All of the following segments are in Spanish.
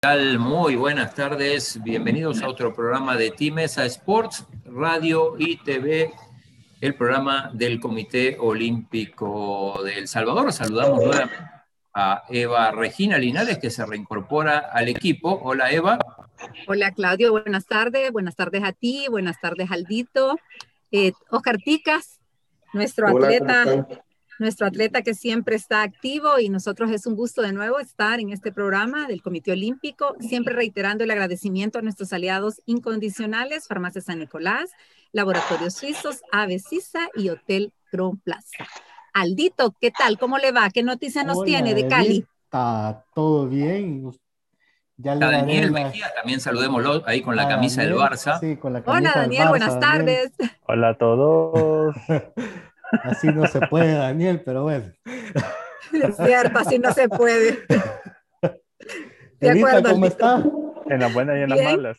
tal? Muy buenas tardes. Bienvenidos a otro programa de Timesa Sports, Radio y TV, el programa del Comité Olímpico de El Salvador. Saludamos nuevamente a Eva Regina Linares, que se reincorpora al equipo. Hola, Eva. Hola, Claudio. Buenas tardes. Buenas tardes a ti. Buenas tardes, Aldito. Eh, Oscar Ticas, nuestro atleta nuestro atleta que siempre está activo y nosotros es un gusto de nuevo estar en este programa del Comité Olímpico, siempre reiterando el agradecimiento a nuestros aliados incondicionales, Farmacia San Nicolás, Laboratorios Suizos, Avecisa y Hotel Cron Plaza. Aldito, ¿qué tal? ¿Cómo le va? ¿Qué noticias nos tiene de Cali? Está todo bien. Ya Daniel Mejía, también saludémoslo ahí con la camisa del Barça. Sí, con la camisa Hola Daniel, buenas tardes. Hola a todos. Así no se puede, Daniel, pero bueno. Es cierto, así no se puede. De acuerdo, ¿cómo está? En las buenas y en las malas.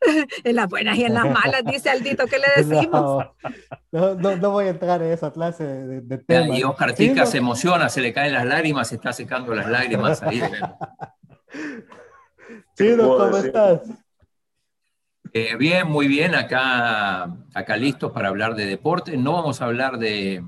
En las buenas y en las malas, dice Aldito, ¿qué le decimos? No, no, voy a entrar en esa clase de, de temas. Y Oscar Tica se emociona, se le caen las lágrimas, se está secando las lágrimas ahí. Chino, ¿cómo estás? Eh, bien, muy bien, acá, acá listos para hablar de deporte. No vamos a hablar de,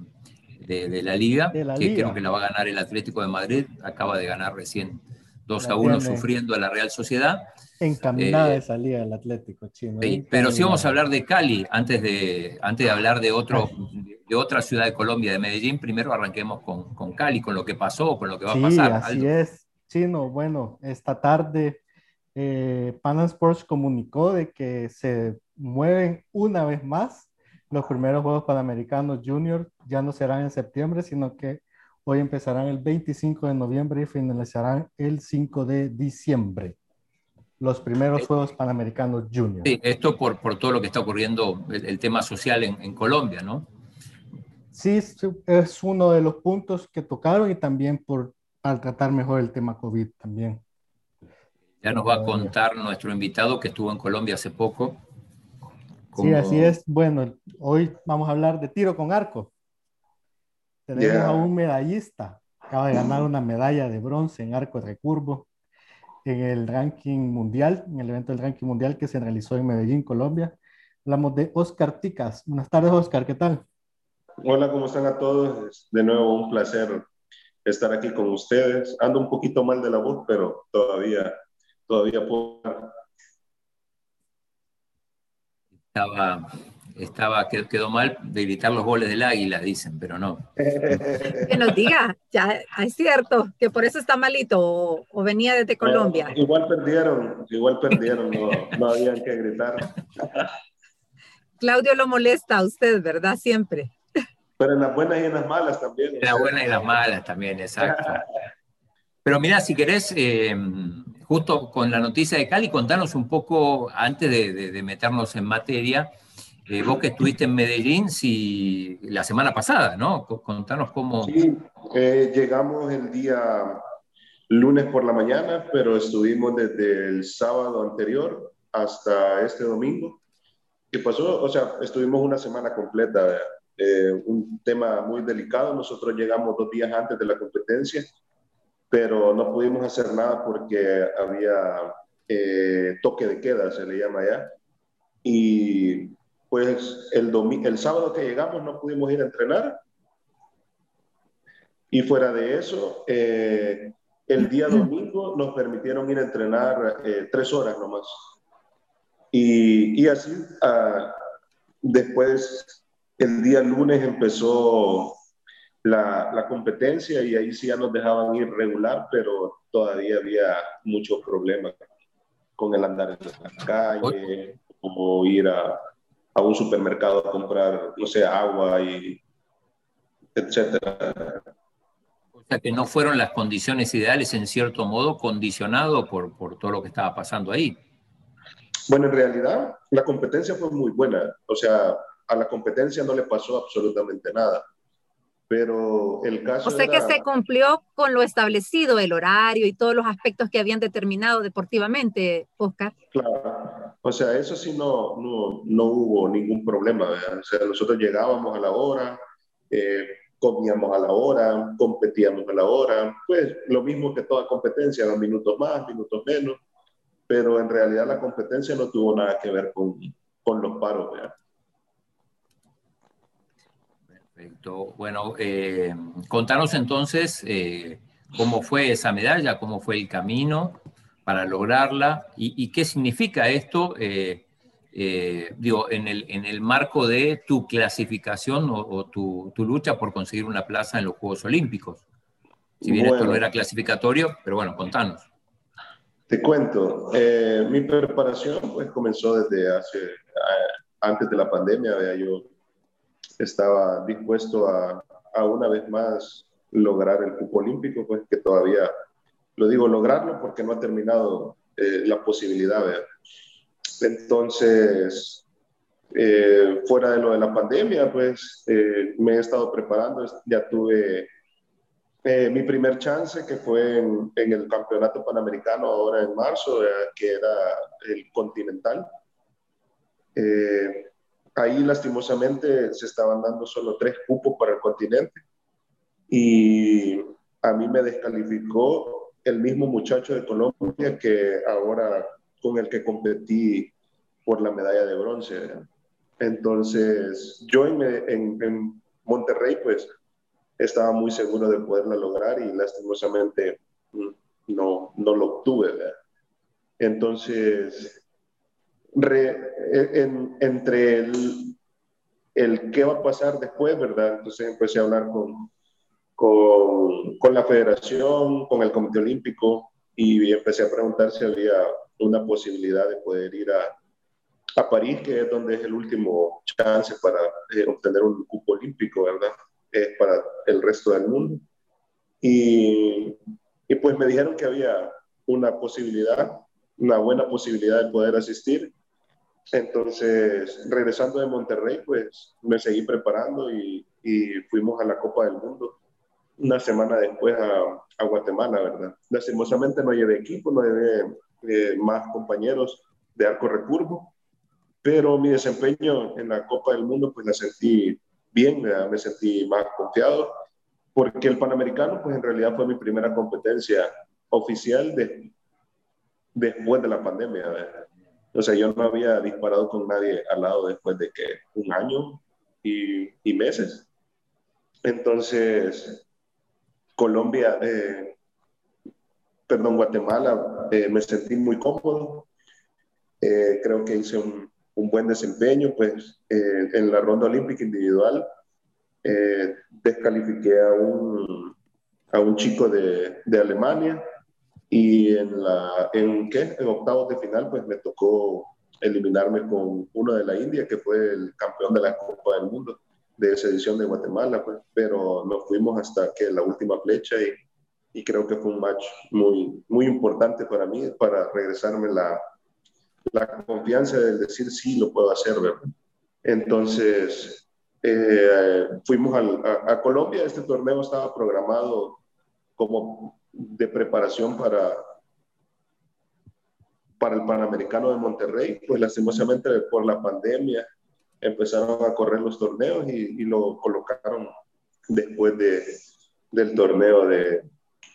de, la liga, que creo que la va a ganar el Atlético de Madrid. Acaba de ganar recién 2 a 1 sufriendo a la Real Sociedad. Encaminada eh, salida el Atlético chino. pero si vamos a hablar de Cali, antes de, antes de hablar de, otro, de otra ciudad de Colombia, de Medellín, primero arranquemos con, con Cali, con lo que pasó, con lo que va a pasar. Así es, Chino. Bueno, esta tarde eh, Pan Sports comunicó de que se mueven una vez más. Los primeros Juegos Panamericanos Junior ya no serán en septiembre, sino que hoy empezarán el 25 de noviembre y finalizarán el 5 de diciembre. Los primeros Juegos Panamericanos Junior. Sí, esto por, por todo lo que está ocurriendo, el, tema social en, en, Colombia, ¿no? Sí, es uno de los puntos que tocaron y también por al tratar mejor el tema COVID también. Ya nos va a contar nuestro invitado que estuvo en Colombia hace poco. Sí, así es. Bueno, hoy vamos a hablar de tiro con arco. Tenemos a un medallista. Acaba de ganar una medalla de bronce en arco recurvo en el ranking mundial, en el evento del ranking mundial que se realizó en Medellín, Colombia. Hablamos de Oscar Ticas. Buenas tardes, Oscar. ¿Qué tal? Hola, ¿cómo están a todos? De nuevo, un placer estar aquí con ustedes. Ando un poquito mal de la voz, pero todavía todavía puedo. Estaba, estaba, quedó mal de gritar los goles del águila, dicen, pero no. Que nos diga, ya es cierto, que por eso está malito o, venía desde Colombia. igual perdieron, igual perdieron, no, no habían que gritar. Claudio lo molesta a usted, ¿verdad? Siempre. Pero en las buenas y en las malas también. En las buenas y las malas también, exacto. Pero mira, si querés, eh, justo con la noticia de Cali, contanos un poco, antes de, meternos en materia, eh, vos que estuviste en Medellín si, la semana pasada, ¿no? Contanos cómo... Sí, eh, llegamos el día lunes por la mañana, pero estuvimos desde el sábado anterior hasta este domingo. ¿Qué pasó? O sea, estuvimos una semana completa, eh, un tema muy delicado. Nosotros llegamos dos días antes de la competencia pero no pudimos hacer nada porque había eh, toque de queda, se le llama ya. Y pues el, el sábado que llegamos no pudimos ir a entrenar. Y fuera de eso, eh, el día domingo nos permitieron ir a entrenar eh, tres horas nomás. Y, y así, uh, después, el día lunes empezó la, la, competencia y ahí sí ya nos dejaban ir regular, pero todavía había muchos problemas con el andar en la calle, como ir a, a un supermercado a comprar, no sé, agua y etcétera. O sea que no fueron las condiciones ideales en cierto modo condicionado por, por todo lo que estaba pasando ahí. Bueno, en realidad la competencia fue muy buena. O sea, a la competencia no le pasó absolutamente nada pero el caso... O sea que se cumplió con lo establecido, el horario y todos los aspectos que habían determinado deportivamente, Oscar. Claro, o sea, eso sí no, no, no hubo ningún problema, o sea, nosotros llegábamos a la hora, eh, comíamos a la hora, competíamos a la hora, pues lo mismo que toda competencia, dos minutos más, minutos menos, pero en realidad la competencia no tuvo nada que ver con, con los paros. Perfecto. Bueno, eh, contanos entonces eh, cómo fue esa medalla, cómo fue el camino para lograrla y, qué significa esto, eh, digo, en el, en el marco de tu clasificación o, tu, tu, lucha por conseguir una plaza en los Juegos Olímpicos. Si bien esto no era clasificatorio, pero bueno, contanos. Te cuento, eh, mi preparación pues comenzó desde hace, antes de la pandemia, yo estaba dispuesto a, a, una vez más lograr el cupo olímpico, pues que todavía, lo digo lograrlo porque no ha terminado eh, la posibilidad, ¿verdad? Entonces, eh, fuera de lo de la pandemia, pues me he estado preparando, ya tuve eh, mi primer chance, que fue en, el Campeonato Panamericano ahora en marzo, eh, que era el Continental. Ahí lastimosamente se estaban dando solo tres cupos para el continente y a mí me descalificó el mismo muchacho de Colombia que ahora con el que competí por la medalla de bronce. Entonces, yo en Monterrey, pues estaba muy seguro de poderla lograr y lastimosamente mm, no, no lo obtuve. Entonces, e, entre el, el, qué va a pasar después, ¿verdad? Entonces empecé a hablar con, con, con, la federación, con el Comité Olímpico y empecé a preguntar si había una posibilidad de poder ir a, a París, que es donde es el último chance para eh, obtener un cupo olímpico, ¿verdad? eh, para el resto del mundo. Y, y, pues me dijeron que había una posibilidad, una buena posibilidad de poder asistir. Entonces, regresando de Monterrey, pues me seguí preparando y, y fuimos a la Copa del Mundo una semana después a, a, Guatemala, ¿verdad? Lastimosamente no llevé equipo, no llevé eh, más compañeros de arco recurvo, pero mi desempeño en la Copa del Mundo pues la sentí bien, me sentí más confiado, porque el Panamericano, pues en realidad fue mi primera competencia oficial de, después de la pandemia. O sea, yo no había disparado con nadie al lado después de que un año y, meses. Entonces, Colombia, eh, perdón, Guatemala, eh, me sentí muy cómodo. Eh, creo que hice un, un buen desempeño, pues en la ronda olímpica individual descalifiqué a un, a un chico de, de, Alemania y en, la, en, ¿qué? en octavos de final pues me tocó eliminarme con uno de la India que fue el campeón de la Copa del Mundo de esa edición de Guatemala, pues, pero nos fuimos hasta que la última flecha y, y creo que fue un match muy, muy importante para mí, para regresarme la, la confianza de decir sí, lo puedo hacer, ¿verdad? Entonces, eh, fuimos a, Colombia, este torneo estaba programado como de preparación para, para el Panamericano de Monterrey, pues lastimosamente por la pandemia empezaron a correr los torneos y, lo colocaron después de, del torneo de,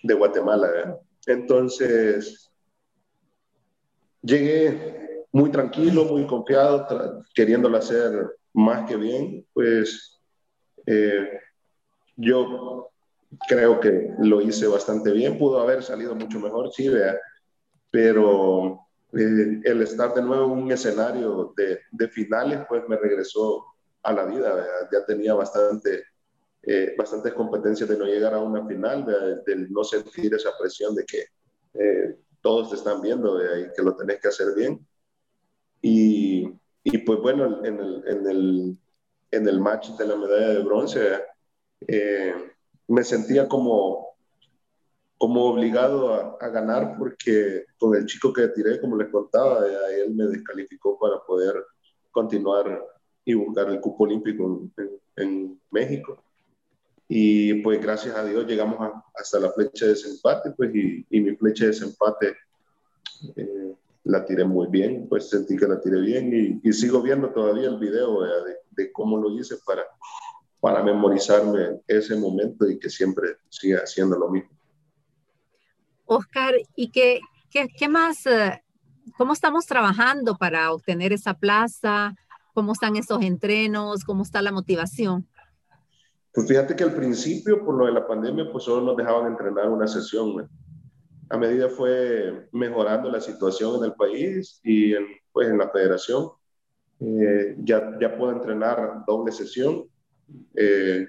de Guatemala. Entonces, llegué muy tranquilo, muy confiado, queriéndolo hacer más que bien, pues eh, yo creo que lo hice bastante bien, pudo haber salido mucho mejor, sí, vea, pero eh, el estar de nuevo en un escenario de, de, finales, pues me regresó a la vida, ya tenía bastante, eh, bastantes competencias de no llegar a una final, de no sentir esa presión de que todos te están viendo y que lo tenés que hacer bien. Y, y pues bueno, en el, en, el, en el match de la medalla de bronce eh, me sentía como, como obligado a, a, ganar porque con el chico que tiré, como les contaba, eh, él me descalificó para poder continuar y buscar el cupo olímpico en, en México. Y pues gracias a Dios llegamos hasta la flecha de desempate, pues y, y mi flecha de desempate eh, la tiré muy bien, pues sentí que la tiré bien y, y sigo viendo todavía el video de, de, cómo lo hice para, para memorizarme ese momento y que siempre siga haciendo lo mismo. Oscar, ¿y qué, qué, qué más, eh, ¿cómo estamos trabajando para obtener esa plaza? ¿Cómo están esos entrenos? ¿Cómo está la motivación? Pues fíjate que al principio, por lo de la pandemia, pues solo nos dejaban entrenar una sesión. A medida fue mejorando la situación en el país y en, pues en la federación, eh, ya, ya puedo entrenar doble sesión. Eh,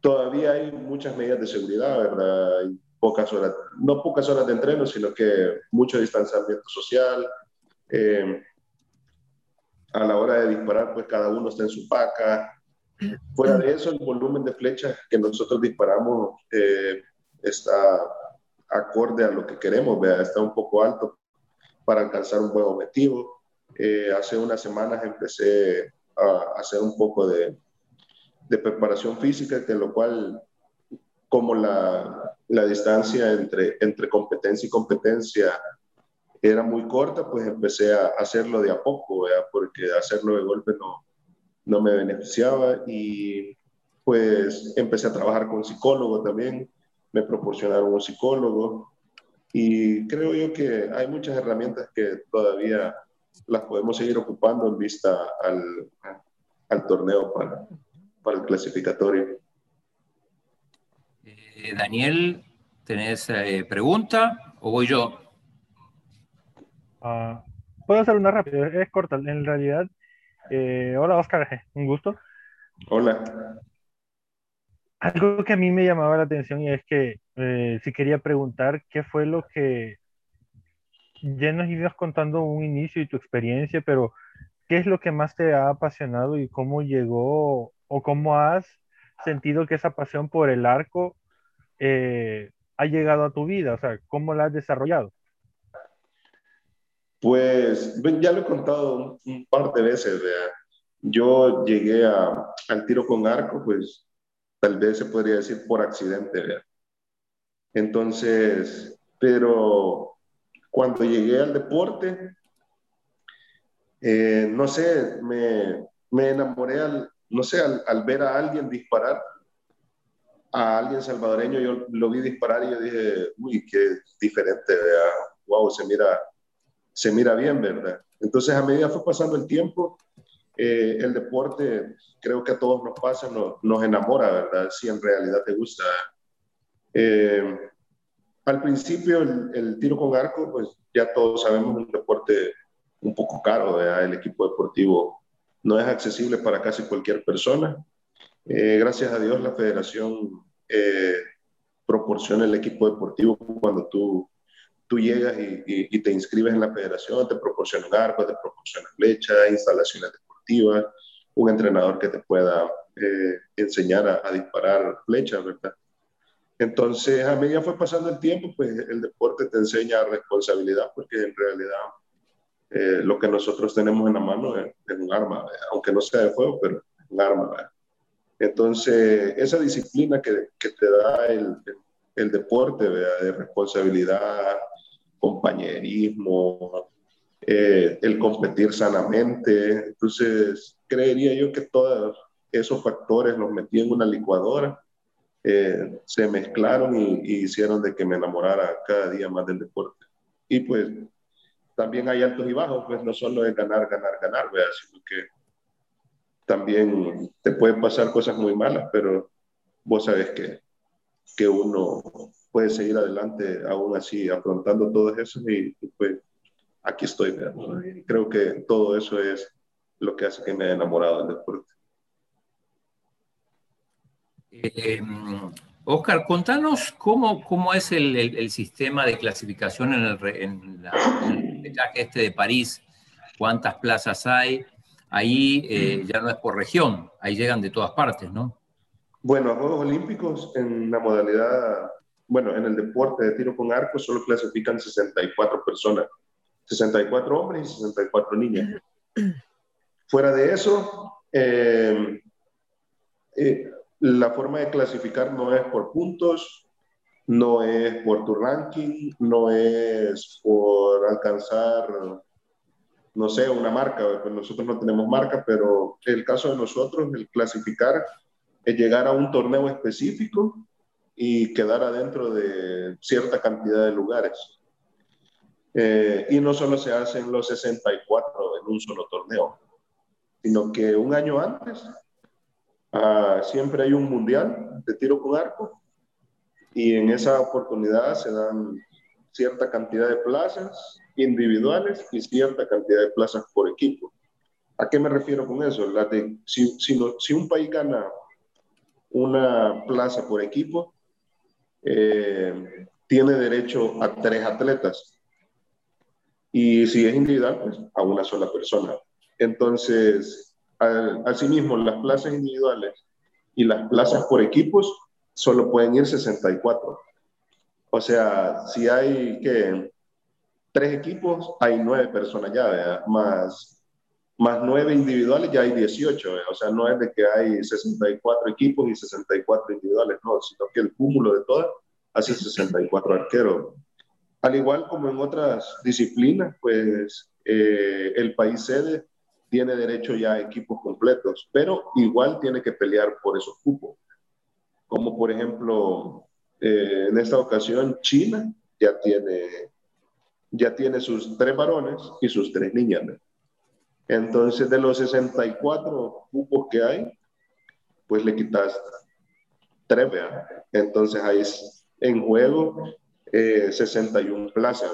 todavía hay muchas medidas de seguridad, ¿verdad? Hay pocas horas, no pocas horas de entreno, sino que mucho distanciamiento social. Eh, a la hora de disparar, pues cada uno está en su paca. Fuera de eso, el volumen de flechas que nosotros disparamos eh, está acorde a lo que queremos, ¿verdad? está un poco alto para alcanzar un buen objetivo. Eh, hace unas semanas empecé a hacer un poco de, de preparación física, que lo cual, como la, la distancia entre, entre competencia y competencia era muy corta, pues empecé a hacerlo de a poco, porque hacerlo de golpe no, no me beneficiaba y pues empecé a trabajar con psicólogo también, me proporcionaron un psicólogo y creo yo que hay muchas herramientas que todavía las podemos seguir ocupando en vista al, al torneo para, para el clasificatorio. Eh, Daniel, ¿tenés eh, pregunta o voy yo? Uh, Puedo hacer una rápida, es corta. En realidad, eh, hola Oscar, un gusto. Hola. Algo que a mí me llamaba la atención y es que eh, si quería preguntar qué fue lo que ya nos ibas contando un inicio y tu experiencia, pero ¿qué es lo que más te ha apasionado y cómo llegó o cómo has sentido que esa pasión por el arco eh, ha llegado a tu vida? O sea, ¿cómo la has desarrollado? Pues ya lo he contado un, par de veces. Yo llegué al tiro con arco, pues tal vez se podría decir por accidente. Entonces, pero cuando llegué al deporte, eh, no sé, me, me enamoré al, no sé, al, ver a alguien disparar, a alguien salvadoreño, yo lo vi disparar y yo dije, uy, qué diferente, ¿vea? wow, se mira se mira bien, ¿verdad? Entonces, a medida fue pasando el tiempo, eh, el deporte, creo que a todos nos pasa, nos, enamora, ¿verdad? Si en realidad te gusta. Eh, al principio, el, tiro con arco, pues ya todos sabemos, un deporte un poco caro, ¿verdad? El equipo deportivo no es accesible para casi cualquier persona. Eh, gracias a Dios, la federación proporciona el equipo deportivo cuando tú tú llegas y, te inscribes en la federación, te proporcionan arcos, te proporcionan flechas, instalaciones deportivas, un entrenador que te pueda eh, enseñar a, disparar flechas, ¿verdad? Entonces, a medida fue pasando el tiempo, pues el deporte te enseña responsabilidad, porque en realidad eh, lo que nosotros tenemos en la mano es, un arma, aunque no sea de fuego, pero es un arma. ¿verdad? Entonces, esa disciplina que, que te da el, el, deporte, ¿verdad? de responsabilidad, compañerismo, eh, el competir sanamente. Entonces, creería yo que todos esos factores los metí en una licuadora, eh, se mezclaron y, hicieron de que me enamorara cada día más del deporte. Y pues también hay altos y bajos, pues no solo es ganar, ganar, ganar, sino que también te pueden pasar cosas muy malas, pero vos sabes que, que uno puede seguir adelante aún así, afrontando todo eso y, pues aquí estoy. creo que todo eso es lo que hace que me haya enamorado del deporte. Eh, Oscar, contanos cómo, cómo es el, el, sistema de clasificación en el, en el este de París, cuántas plazas hay. Ahí eh, ya no es por región, ahí llegan de todas partes, ¿no? Bueno, a Juegos Olímpicos en la modalidad bueno, en el deporte de tiro con arco solo clasifican 64 personas, 64 hombres y 64 niñas. Fuera de eso, eh, eh, la forma de clasificar no es por puntos, no es por tu ranking, no es por alcanzar, no sé, una marca. Pues nosotros no tenemos marca, pero el caso de nosotros, el clasificar es llegar a un torneo específico y quedar adentro de cierta cantidad de lugares. Eh, y no solo se hacen los 64 en un solo torneo, sino que un año antes ah, siempre hay un mundial de tiro con arco y en esa oportunidad se dan cierta cantidad de plazas individuales y cierta cantidad de plazas por equipo. ¿A qué me refiero con eso? La de, si, un país gana una plaza por equipo, eh, tiene derecho a tres atletas. Y si es individual, pues a una sola persona. Entonces, asimismo, las plazas individuales y las plazas por equipos solo pueden ir 64. O sea, si hay que tres equipos, hay nueve personas ya, más, más nueve individuales, ya hay 18. O sea, no es de que hay 64 equipos y 64 individuales, no, sino que el cúmulo de todas hace 64 arqueros. Al igual como en otras disciplinas, pues eh, el país sede tiene derecho ya a equipos completos, pero igual tiene que pelear por esos cupos. Como por ejemplo, eh, en esta ocasión China ya tiene, ya tiene sus tres varones y sus tres niñas. Entonces, de los 64 cupos que hay, pues le quitas tres, Entonces ahí en juego 61 eh, plazas.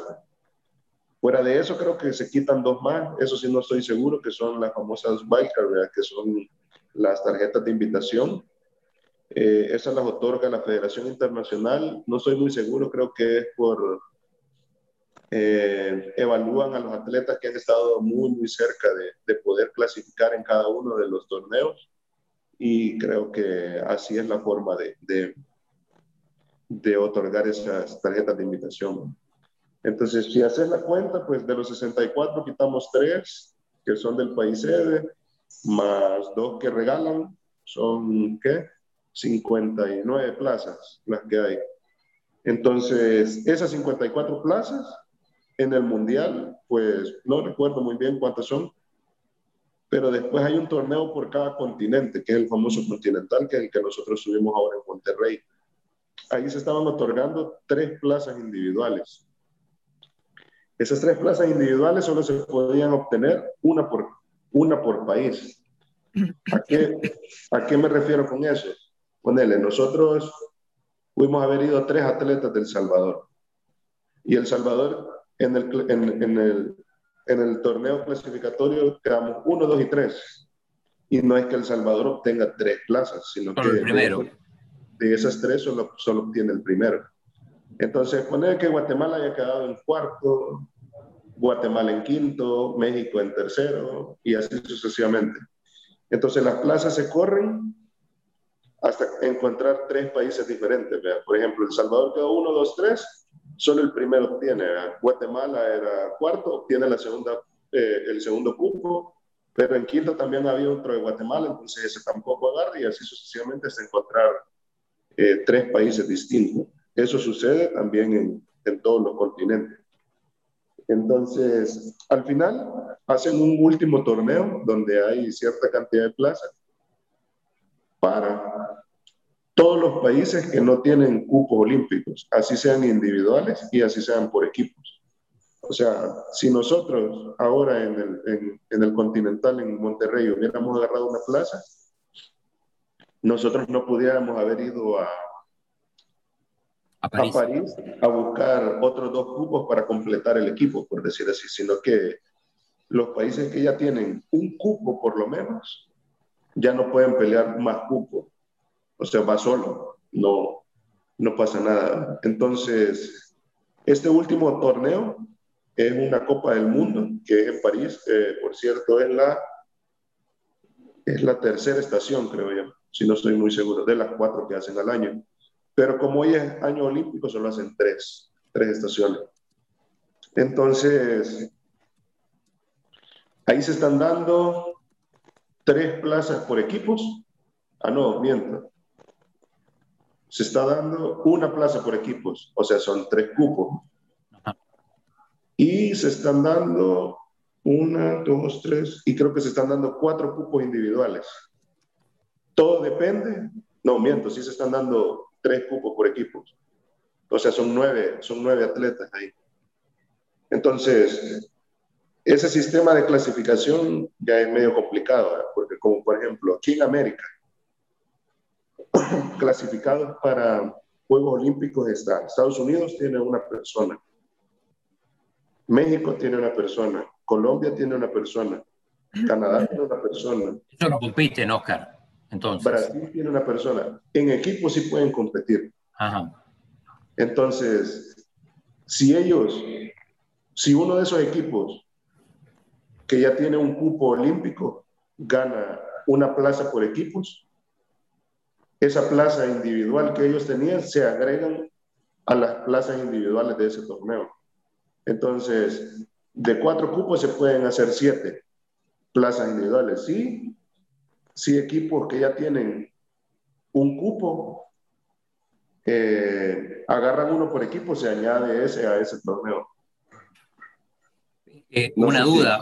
Fuera de eso, creo que se quitan dos más, eso sí no estoy seguro, que son las famosas Wildcard, que son las tarjetas de invitación. Eh, esas las otorga la Federación Internacional, no estoy muy seguro, creo que es por... Eh, evalúan a los atletas que han estado muy, muy cerca de, de poder clasificar en cada uno de los torneos y creo que así es la forma de, de de otorgar esas tarjetas de invitación. Entonces, si haces la cuenta, pues de los 64 quitamos 3 que son del país sede, más 2 que regalan, son ¿qué? 59 plazas las que hay. Entonces, esas 54 plazas en el mundial, pues no recuerdo muy bien cuántas son, pero después hay un torneo por cada continente, que es el famoso continental, que es el que nosotros subimos ahora en Monterrey ahí se estaban otorgando tres plazas individuales. Esas tres plazas individuales solo se podían obtener una por, una por país. ¿A qué, ¿A qué me refiero con eso? Ponele, nosotros pudimos haber ido tres atletas del Salvador. Y El Salvador, en el, en, en el, en el torneo clasificatorio, quedamos uno, dos y tres. Y no es que El Salvador obtenga tres plazas, sino que... El primero de esas tres solo, solo obtiene el primero. Entonces, poner que Guatemala haya quedado en cuarto, Guatemala en quinto, México en tercero y así sucesivamente. Entonces, las plazas se corren hasta encontrar tres países diferentes. Por ejemplo, El Salvador quedó uno, dos, tres, solo el primero obtiene. Guatemala era cuarto, obtiene la segunda, eh, el segundo cupo, pero en quinto también había otro de Guatemala, entonces ese tampoco agarra y así sucesivamente hasta encontrar eh, tres países distintos. Eso sucede también en, en todos los continentes. Entonces, al final, hacen un último torneo donde hay cierta cantidad de plazas para todos los países que no tienen cupos olímpicos, así sean individuales y así sean por equipos. O sea, si nosotros ahora en el, en, en el Continental, en Monterrey, hubiéramos agarrado una plaza, nosotros no pudiéramos haber ido a, a París. a, buscar otros dos cupos para completar el equipo, por decir así, sino que los países que ya tienen un cupo por lo menos, ya no pueden pelear más cupos. O sea, va solo, no, no pasa nada. Entonces, este último torneo es una Copa del Mundo, que es en París, eh, por cierto, es la, es la tercera estación, creo yo si no estoy muy seguro, de las cuatro que hacen al año. Pero como hoy es año olímpico, solo hacen tres, tres estaciones. Entonces, ahí se están dando tres plazas por equipos. Ah, no, miento. Se está dando una plaza por equipos, o sea, son tres cupos. Y se están dando una, dos, tres, y creo que se están dando cuatro cupos individuales. Todo depende. No, miento, sí se están dando tres cupos por equipo. O sea, son nueve, son nueve atletas ahí. Entonces, ese sistema de clasificación ya es medio complicado, porque como por ejemplo aquí en América, clasificados para Juegos Olímpicos están Estados Unidos tiene una persona, México tiene una persona, Colombia tiene una persona, Canadá tiene una persona. Eso no compiten, Oscar. Entonces. Brasil tiene una persona. En equipo sí pueden competir. Ajá. Entonces, si ellos, si uno de esos equipos que ya tiene un cupo olímpico gana una plaza por equipos, esa plaza individual que ellos tenían se agregan a las plazas individuales de ese torneo. Entonces, de cuatro cupos se pueden hacer siete plazas individuales. Sí, sí equipos que ya tienen un cupo, eh, agarran uno por equipo, se añade ese a ese torneo. Eh, una duda,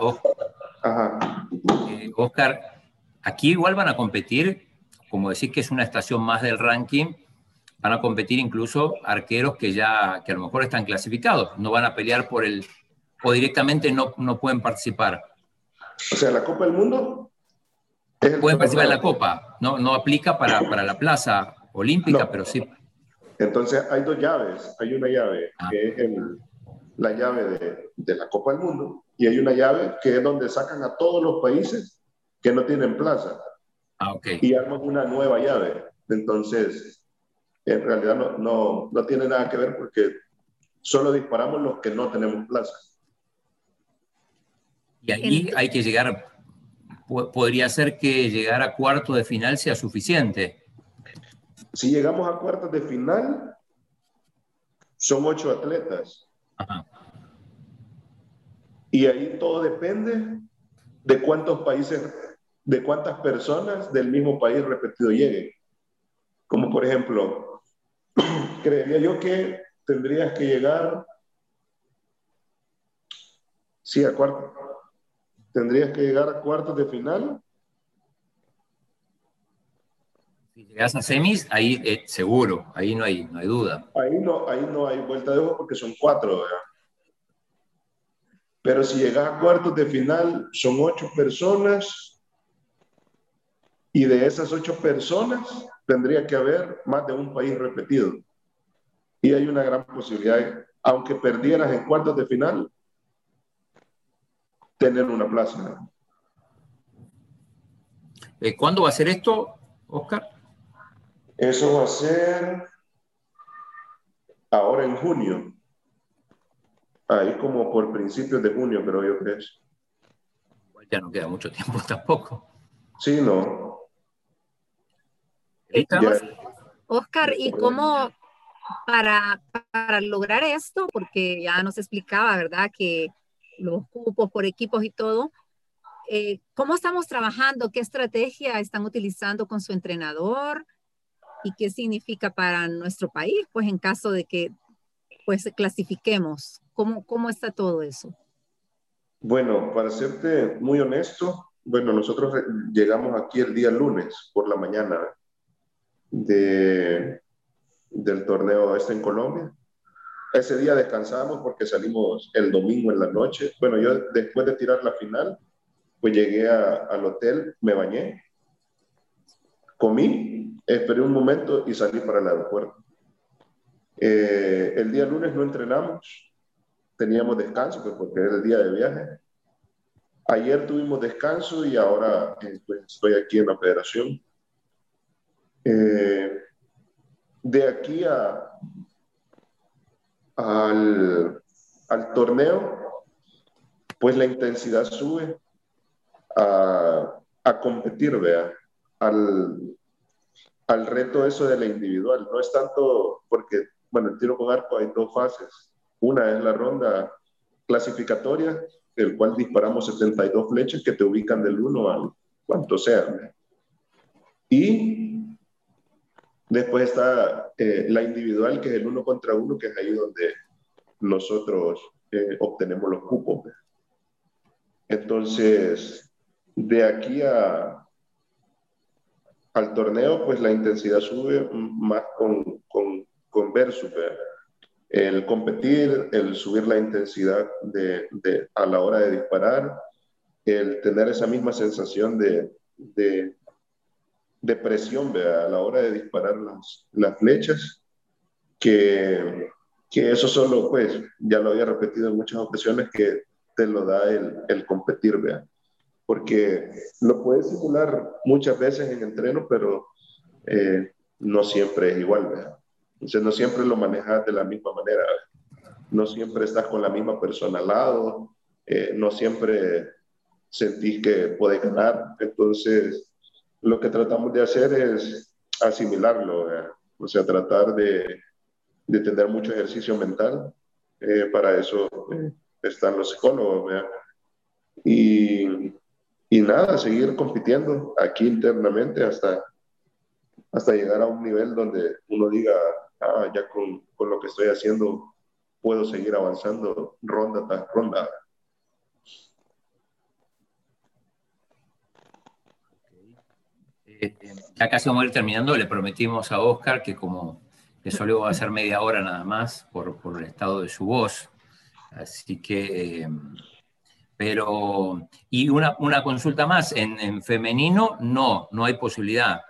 eh, Oscar. aquí igual van a competir, como decís que es una estación más del ranking, van a competir incluso arqueros que ya, que a lo mejor están clasificados, no van a pelear por el, o directamente no, no pueden participar. O sea, la Copa del Mundo. Pueden participar en la Copa, no, no aplica para, para la plaza olímpica, pero sí. Entonces hay dos llaves, hay una llave ah. que es el, la llave de, de, la Copa del Mundo y hay una llave que es donde sacan a todos los países que no tienen plaza. Ah, okay. Y arman una nueva llave. Entonces, en realidad no, no, no tiene nada que ver porque solo disparamos los que no tenemos plaza. Y ahí hay que llegar, podría ser que llegar a cuarto de final sea suficiente. Si llegamos a cuartos de final, son ocho atletas. Y ahí todo depende de cuántos países, de cuántas personas del mismo país repetido lleguen. Como por ejemplo, creería yo que tendrías que llegar, sí, a cuarto, tendrías que llegar a cuartos de final. Si llegas a semis, ahí eh, seguro, ahí no hay, no hay duda. Ahí no, ahí no hay vuelta de ojo porque son cuatro, Pero si llegas a cuartos de final, son ocho personas y de esas ocho personas tendría que haber más de un país repetido. Y hay una gran posibilidad, aunque perdieras en cuartos de final, tener una plaza. Eh, ¿Cuándo va a ser esto, Oscar? Eso va a ser ahora en junio. Ahí como por principios de junio, pero yo creo. Ya no queda mucho tiempo tampoco. Sí, no. Oscar, ¿y cómo para, para lograr esto? Porque ya nos explicaba, ¿verdad? Que los cupos por equipos y todo. Eh, ¿Cómo estamos trabajando? ¿Qué estrategia están utilizando con su entrenador? ¿Y qué significa para nuestro país? Pues en caso de que pues clasifiquemos, ¿cómo, cómo está todo eso? Bueno, para serte muy honesto, bueno, nosotros llegamos aquí el día lunes por la mañana de, del torneo este en Colombia ese día descansamos porque salimos el domingo en la noche. Bueno, yo después de tirar la final, pues llegué al hotel, me bañé, comí, esperé un momento y salí para el aeropuerto. Eh, el día lunes no entrenamos, teníamos descanso pues, porque era el día de viaje. Ayer tuvimos descanso y ahora eh, pues, estoy aquí en la federación. Eh, de aquí a, al, al torneo, pues la intensidad sube a, a competir, vea, al, al reto eso de la individual. No es tanto porque, bueno, el tiro con arco hay dos fases. Una es la ronda clasificatoria, el cual disparamos 72 flechas que te ubican del 1 al cuanto sea. Y Después está eh, la individual, que es el uno contra uno, que es ahí donde nosotros eh, obtenemos los cupos. Entonces, de aquí a, al torneo, pues la intensidad sube más con, con, con versus. el competir, el subir la intensidad de, a la hora de disparar, el tener esa misma sensación de, de, de presión a la hora de disparar las, las flechas, que, que, eso solo, pues, ya lo había repetido en muchas ocasiones, que te lo da el, el competir, ¿vea? Porque lo puedes simular muchas veces en entreno, pero eh, no siempre es igual, ¿verdad? Entonces no siempre lo manejas de la misma manera, no siempre estás con la misma persona al lado, eh, no siempre sentís que puedes ganar, entonces lo que tratamos de hacer es asimilarlo, o sea, tratar de, de, tener mucho ejercicio mental, eh, para eso están los psicólogos, ¿verdad? Y y nada, seguir compitiendo aquí internamente hasta, hasta llegar a un nivel donde uno diga, ah, ya con, con lo que estoy haciendo puedo seguir avanzando ronda tras ronda. Eh, ya casi vamos a ir terminando, le prometimos a Oscar que como que solo va a ser media hora nada más por, por el estado de su voz, así que... Eh, pero, y una, una consulta más, en, en, femenino no, no hay posibilidad.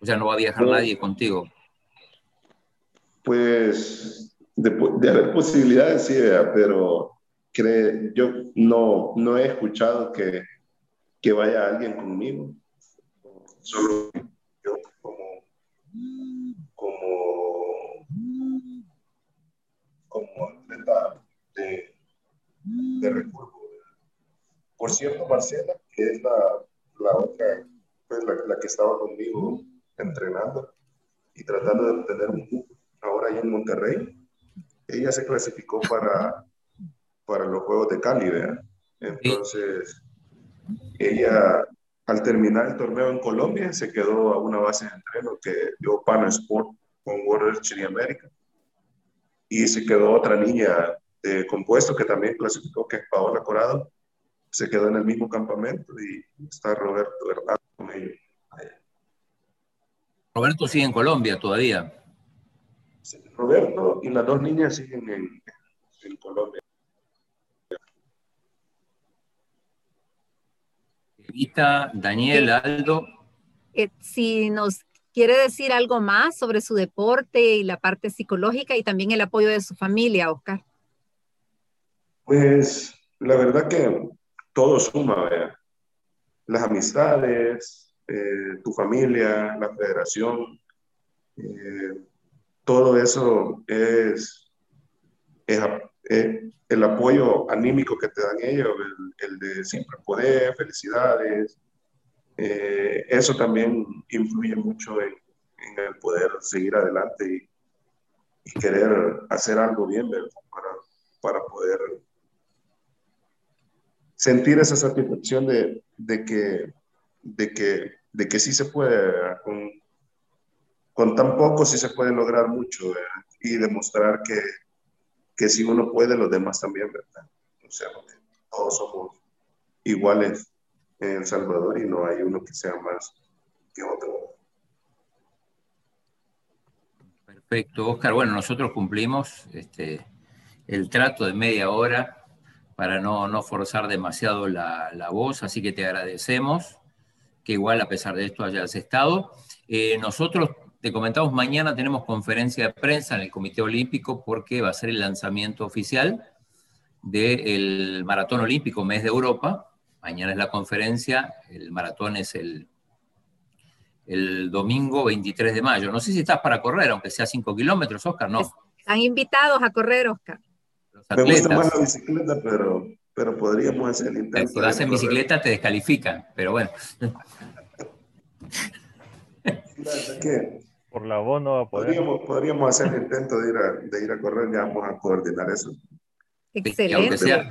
O sea, no va a viajar nadie contigo. Pues, de, de haber posibilidades, sí, pero cree, yo no, no he escuchado que, que vaya alguien conmigo. Solo yo como, como, como atleta de, de recursos por cierto, Marcela, que es la, la otra, pues la, la, que estaba conmigo entrenando y tratando de obtener un cupo ahora ahí en Monterrey, ella se clasificó para, para los Juegos de Cali, ¿verdad? Entonces, ella al terminar el torneo en Colombia se quedó a una base de entreno que dio Pana Sport con World Chile América y se quedó otra niña de compuesto que también clasificó, que es Paola Corado, se quedó en el mismo campamento y está Roberto Hernández con ellos. Roberto sigue en Colombia todavía. Roberto y las dos niñas siguen en, en Colombia. Evita, Daniel, Aldo. Eh, si nos quiere decir algo más sobre su deporte y la parte psicológica y también el apoyo de su familia, Oscar. Pues la verdad que todo suma, ¿verdad? Las amistades, eh, tu familia, la federación, eh, todo eso es, eh, el apoyo anímico que te dan ellos, el, de siempre poder, felicidades. eso también influye mucho en, el poder seguir adelante y, querer hacer algo bien. Para, para poder sentir esa satisfacción de, de, que, de, que, de que sí se puede, con, con, tan poco sí se puede lograr mucho y demostrar que, que si uno puede, los demás también, ¿verdad? O sea, todos somos iguales en El Salvador y no hay uno que sea más que otro. Perfecto, Oscar. Bueno, nosotros cumplimos este, el trato de media hora para no, forzar demasiado la, voz, así que te agradecemos que igual a pesar de esto hayas estado. Eh, nosotros, te comentamos, mañana tenemos conferencia de prensa en el Comité Olímpico porque va a ser el lanzamiento oficial del Maratón Olímpico Mes de Europa. Mañana es la conferencia, el maratón es el, el domingo 23 de mayo. No sé si estás para correr, aunque sea 5 kilómetros, Oscar, no. Están invitados a correr, Oscar. Me gusta más la bicicleta, pero, pero podríamos hacer el intento. Si vas en bicicleta te descalifican, pero bueno. Por la voz no va a poder. Podríamos, podríamos hacer el intento de ir, a, de ir a correr, ya vamos a coordinar eso. Excelente. Sea,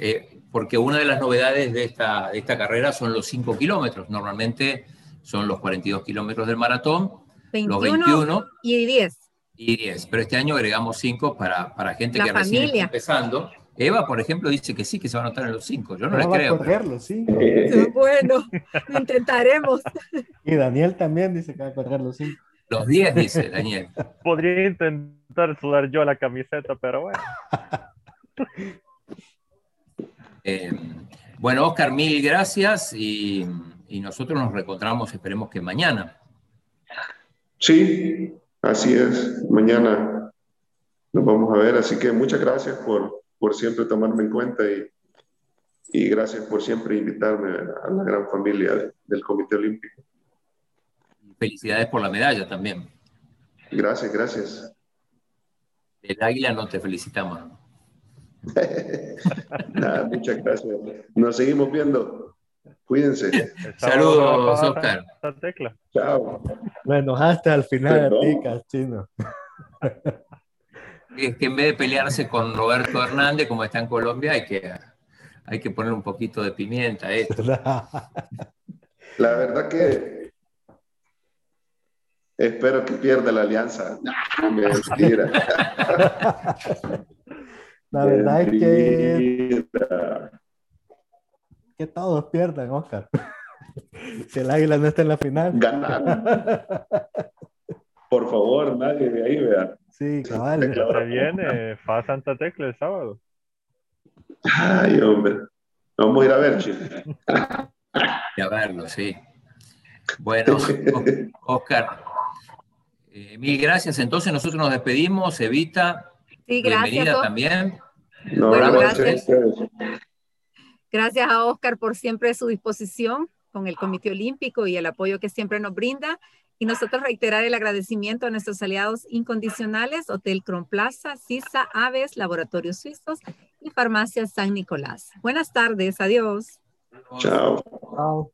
eh, porque una de las novedades de esta, de esta carrera son los 5 kilómetros. Normalmente son los 42 kilómetros del maratón, 21 los 21 y 10 y 10, pero este año agregamos 5 para, para gente que recién está empezando. Eva, por ejemplo, dice que sí, que se va a anotar en los 5. Yo no, le creo. correrlo, sí. bueno, lo intentaremos. Y Daniel también dice que va a correr los 5. Los 10, dice Daniel. Podría intentar a sudar yo la camiseta, pero bueno. Eh, bueno, Oscar, mil gracias y, nosotros nos reencontramos, esperemos que mañana. Sí, así es. Mañana nos vamos a ver. Así que muchas gracias por, por siempre tomarme en cuenta y, y gracias por siempre invitarme a la gran familia del Comité Olímpico. Felicidades por la medalla también. Gracias, gracias. El águila no te felicitamos. Nada, muchas gracias. Nos seguimos viendo. Cuídense. Saludos, Oscar. Chao. Me enojaste al final, ticas, chino. Es que en vez de pelearse con Roberto Hernández, como está en Colombia, hay que, hay que poner un poquito de pimienta a esto. La verdad que espero que pierda la alianza. Mentira. La verdad es que, que todos pierdan, Oscar. si el águila no está en la final. Ganar. Por favor, nadie de ahí vea. Sí, cabal. Se viene Fa Santa Tecla el sábado. Ay, hombre. Vamos a ir a ver, chicos. a verlo, sí. Bueno, Oscar, eh, mil gracias. Entonces nosotros nos despedimos. Evita, sí, gracias, bienvenida también. gracias. Gracias a Oscar por siempre su disposición con el Comité Olímpico y el apoyo que siempre nos brinda. Y nosotros reiterar el agradecimiento a nuestros aliados incondicionales, Hotel Cron Plaza, CISA, Aves, Laboratorios Suizos y Farmacia San Nicolás. Buenas tardes, adiós. Chao. Chao.